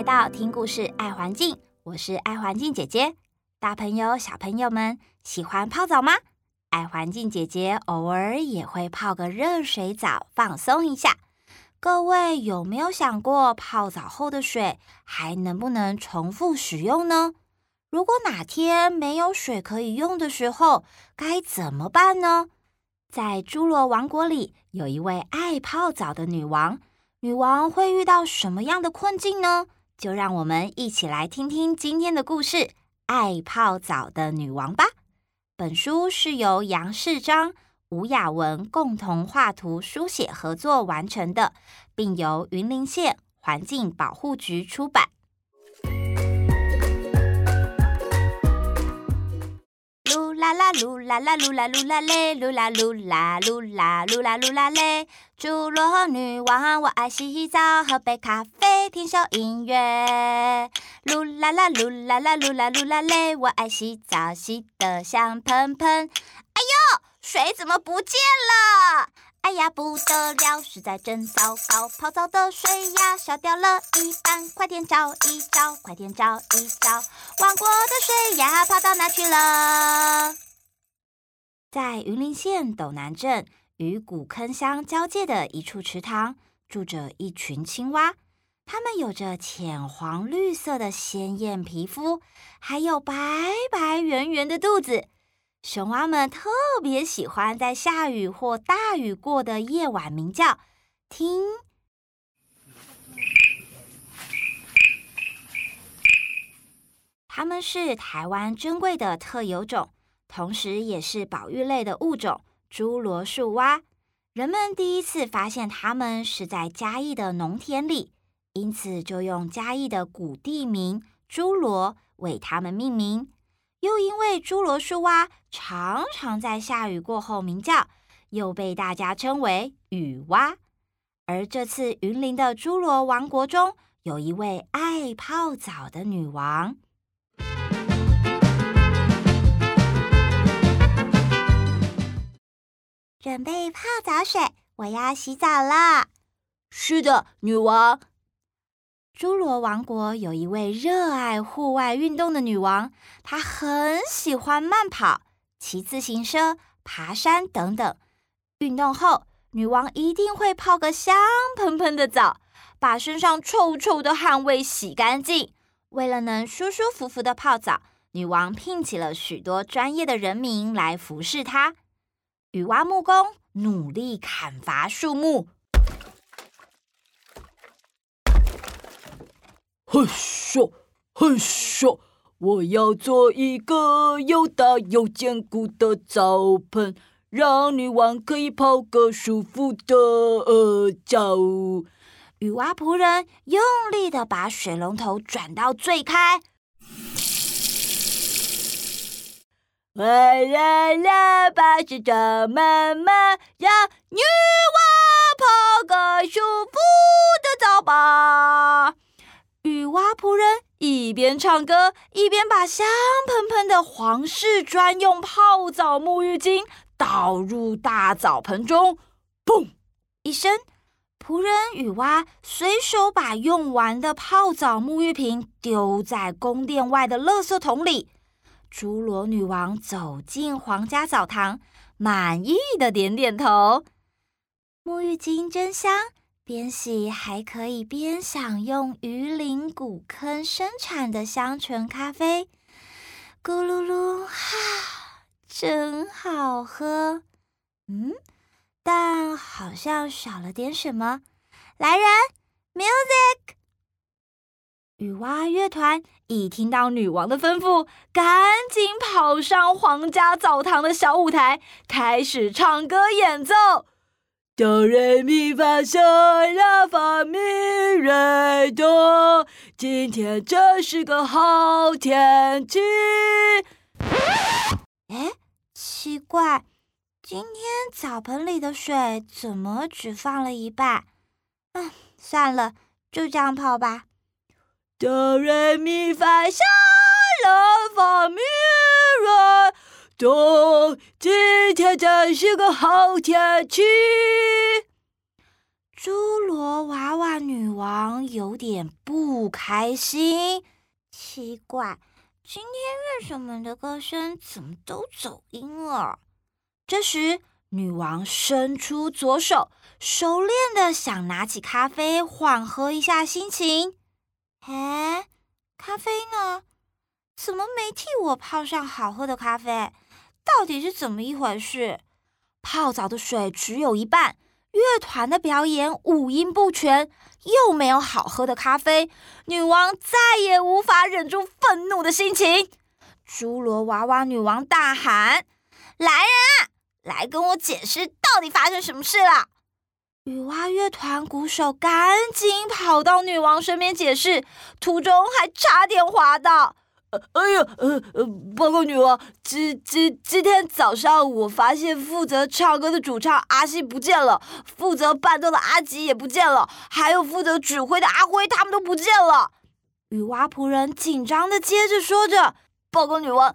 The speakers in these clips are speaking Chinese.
来到听故事爱环境，我是爱环境姐姐。大朋友、小朋友们喜欢泡澡吗？爱环境姐姐偶尔也会泡个热水澡，放松一下。各位有没有想过，泡澡后的水还能不能重复使用呢？如果哪天没有水可以用的时候，该怎么办呢？在侏罗王国里，有一位爱泡澡的女王。女王会遇到什么样的困境呢？就让我们一起来听听今天的故事《爱泡澡的女王》吧。本书是由杨世章、吴雅文共同画图、书写合作完成的，并由云林县环境保护局出版。啦啦噜啦啦噜啦噜啦嘞，噜啦噜啦噜啦噜啦噜啦嘞。侏罗女王，我爱洗澡，喝杯咖啡，听首音乐。噜啦啦噜啦啦噜啦噜啦嘞，我爱洗澡，洗得香喷喷。水怎么不见了？哎呀，不得了，实在真糟糕！泡澡的水呀，少掉了一半，快点找一找，快点找一找，王国的水呀，跑到哪去了？在云林县斗南镇与古坑乡交界的一处池塘，住着一群青蛙，它们有着浅黄绿色的鲜艳皮肤，还有白白圆圆的肚子。熊蛙们特别喜欢在下雨或大雨过的夜晚鸣叫，听，它们是台湾珍贵的特有种，同时也是保育类的物种——侏罗树蛙。人们第一次发现它们是在嘉义的农田里，因此就用嘉义的古地名“侏罗”为它们命名。又因为侏罗树蛙常常在下雨过后鸣叫，又被大家称为雨蛙。而这次云林的侏罗王国中，有一位爱泡澡的女王。准备泡澡水，我要洗澡了。是的，女王。侏罗王国有一位热爱户外运动的女王，她很喜欢慢跑、骑自行车、爬山等等。运动后，女王一定会泡个香喷喷的澡，把身上臭臭的汗味洗干净。为了能舒舒服服的泡澡，女王聘请了许多专业的人民来服侍她。雨蛙木工努力砍伐树木。嘿咻，嘿咻！我要做一个又大又坚固的澡盆，让女王可以泡个舒服的呃澡。女娲仆人用力的把水龙头转到最开，来来来，把水装满满，让一边唱歌，一边把香喷喷的皇室专用泡澡沐浴巾倒入大澡盆中。砰！一声，仆人雨蛙随手把用完的泡澡沐浴瓶丢在宫殿外的垃圾桶里。侏罗女王走进皇家澡堂，满意的点点头。沐浴巾真香。边洗还可以边享用鱼鳞古坑生产的香醇咖啡，咕噜噜，哈，真好喝。嗯，但好像少了点什么。来人，music！雨蛙乐团一听到女王的吩咐，赶紧跑上皇家澡堂的小舞台，开始唱歌演奏。哆来咪发嗦拉发咪瑞哆，今天真是个好天气。哎，奇怪，今天澡盆里的水怎么只放了一半？嗯，算了，就这样泡吧。哆来咪发嗦拉发咪瑞。今天真是个好天气。侏罗娃娃女王有点不开心。奇怪，今天为什么的歌声怎么都走音了？这时，女王伸出左手，熟练的想拿起咖啡缓和一下心情。哎，咖啡呢？怎么没替我泡上好喝的咖啡？到底是怎么一回事？泡澡的水只有一半，乐团的表演五音不全，又没有好喝的咖啡，女王再也无法忍住愤怒的心情。侏罗娃娃女王大喊：“来人啊，来跟我解释到底发生什么事了！”女娲乐团鼓手赶紧跑到女王身边解释，途中还差点滑倒。哎呀，呃呃，报告女王，今今今天早上我发现负责唱歌的主唱阿西不见了，负责伴奏的阿吉也不见了，还有负责指挥的阿辉，他们都不见了。女娲仆人紧张的接着说着。报告女王，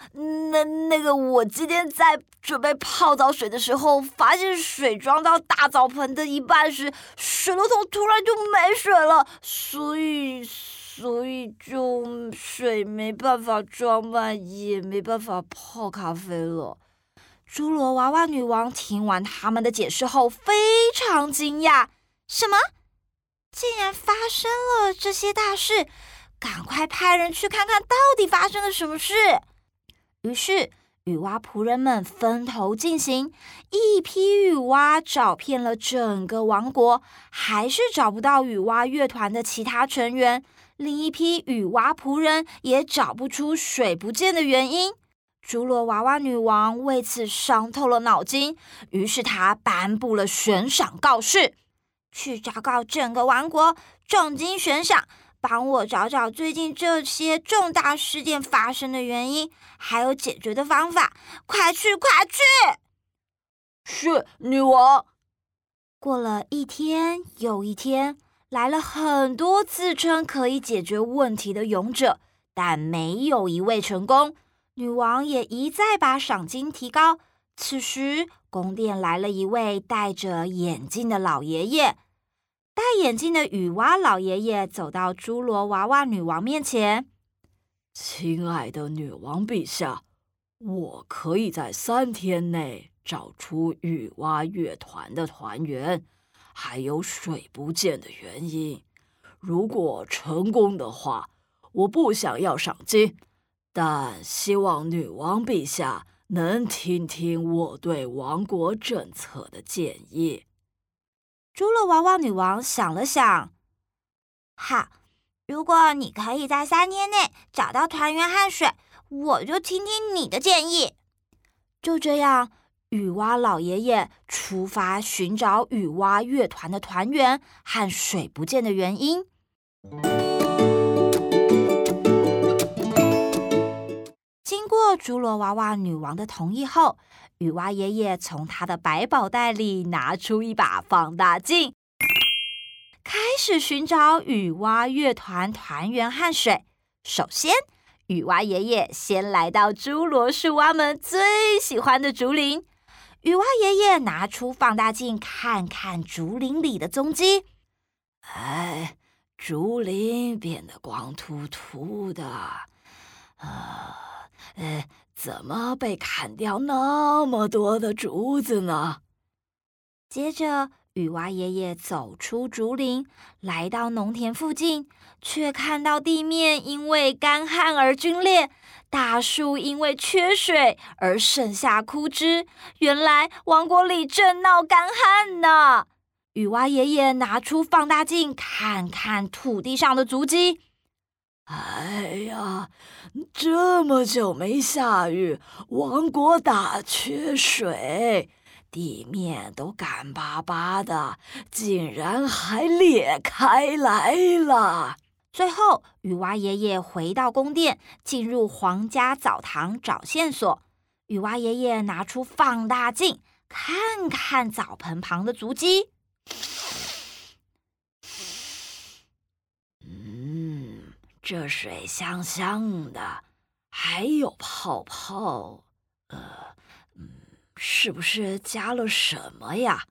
那那个我今天在准备泡澡水的时候，发现水装到大澡盆的一半时，水龙头突然就没水了，所以所以就水没办法装满，也没办法泡咖啡了。侏罗娃娃女王听完他们的解释后，非常惊讶，什么？竟然发生了这些大事！赶快派人去看看到底发生了什么事。于是，女娲仆人们分头进行，一批女娲找遍了整个王国，还是找不到女娲乐团的其他成员。另一批雨蛙仆人也找不出水不见的原因。侏罗娃娃女王为此伤透了脑筋，于是她颁布了悬赏告示，去昭告整个王国，重金悬赏。帮我找找最近这些重大事件发生的原因，还有解决的方法。快去，快去！是女王。过了一天又一天，来了很多自称可以解决问题的勇者，但没有一位成功。女王也一再把赏金提高。此时，宫殿来了一位戴着眼镜的老爷爷。戴眼镜的雨蛙老爷爷走到侏罗娃娃女王面前：“亲爱的女王陛下，我可以在三天内找出雨蛙乐团的团员，还有水不见的原因。如果成功的话，我不想要赏金，但希望女王陛下能听听我对王国政策的建议。”侏罗娃娃女王想了想，好，如果你可以在三天内找到团圆和水，我就听听你的建议。就这样，雨蛙老爷爷出发寻找雨蛙乐团的团员和水不见的原因。经过侏罗娃娃女王的同意后，雨蛙爷爷从他的百宝袋里拿出一把放大镜，开始寻找雨蛙乐团团员和水。首先，雨蛙爷爷先来到侏罗树蛙们最喜欢的竹林。雨蛙爷爷拿出放大镜，看看竹林里的踪迹。哎，竹林变得光秃秃的，啊，呃。怎么被砍掉那么多的竹子呢？接着，雨蛙爷爷走出竹林，来到农田附近，却看到地面因为干旱而龟裂，大树因为缺水而剩下枯枝。原来王国里正闹干旱呢！雨蛙爷爷拿出放大镜，看看土地上的足迹。哎呀，这么久没下雨，王国大缺水，地面都干巴巴的，竟然还裂开来了。最后，雨蛙爷爷回到宫殿，进入皇家澡堂找线索。雨蛙爷爷拿出放大镜，看看澡盆旁的足迹。嗯这水香香的，还有泡泡，呃，嗯，是不是加了什么呀？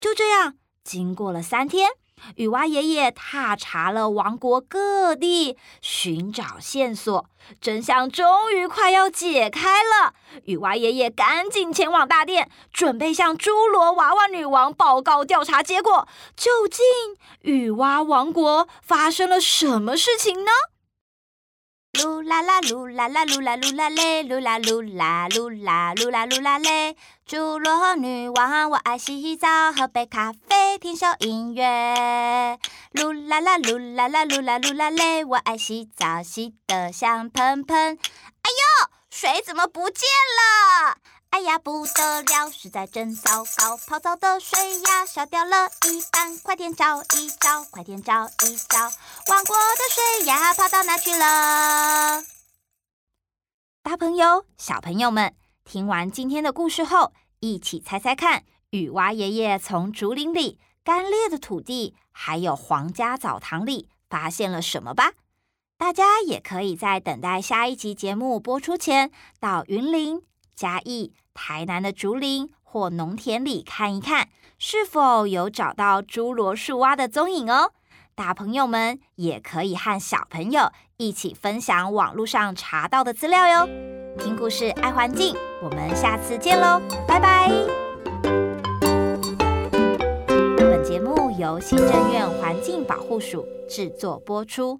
就这样，经过了三天，雨蛙爷爷踏查了王国各地，寻找线索，真相终于快要解开了。雨蛙爷爷赶紧前往大殿，准备向侏罗娃娃女王报告调查结果。究竟雨蛙王国发生了什么事情呢？噜啦啦噜啦啦噜啦噜啦嘞，噜啦噜啦噜啦噜啦噜啦嘞。侏罗女王，我爱洗澡，喝杯咖啡，听首音乐。噜啦啦噜啦啦噜啦噜啦嘞，我爱洗澡，洗得香喷喷。哎呦，水怎么不见了？哎呀，不得了，实在真糟糕！泡澡的水呀，消掉了一半，快点找一找，快点找一找，王国的水呀，跑到哪去了？大朋友、小朋友们，听完今天的故事后，一起猜猜看，雨蛙爷爷从竹林里、干裂的土地，还有皇家澡堂里发现了什么吧？大家也可以在等待下一集节目播出前，到云林、嘉义。台南的竹林或农田里看一看，是否有找到侏罗树蛙的踪影哦。大朋友们也可以和小朋友一起分享网络上查到的资料哟。听故事爱环境，我们下次见喽，拜拜。本节目由行政院环境保护署制作播出。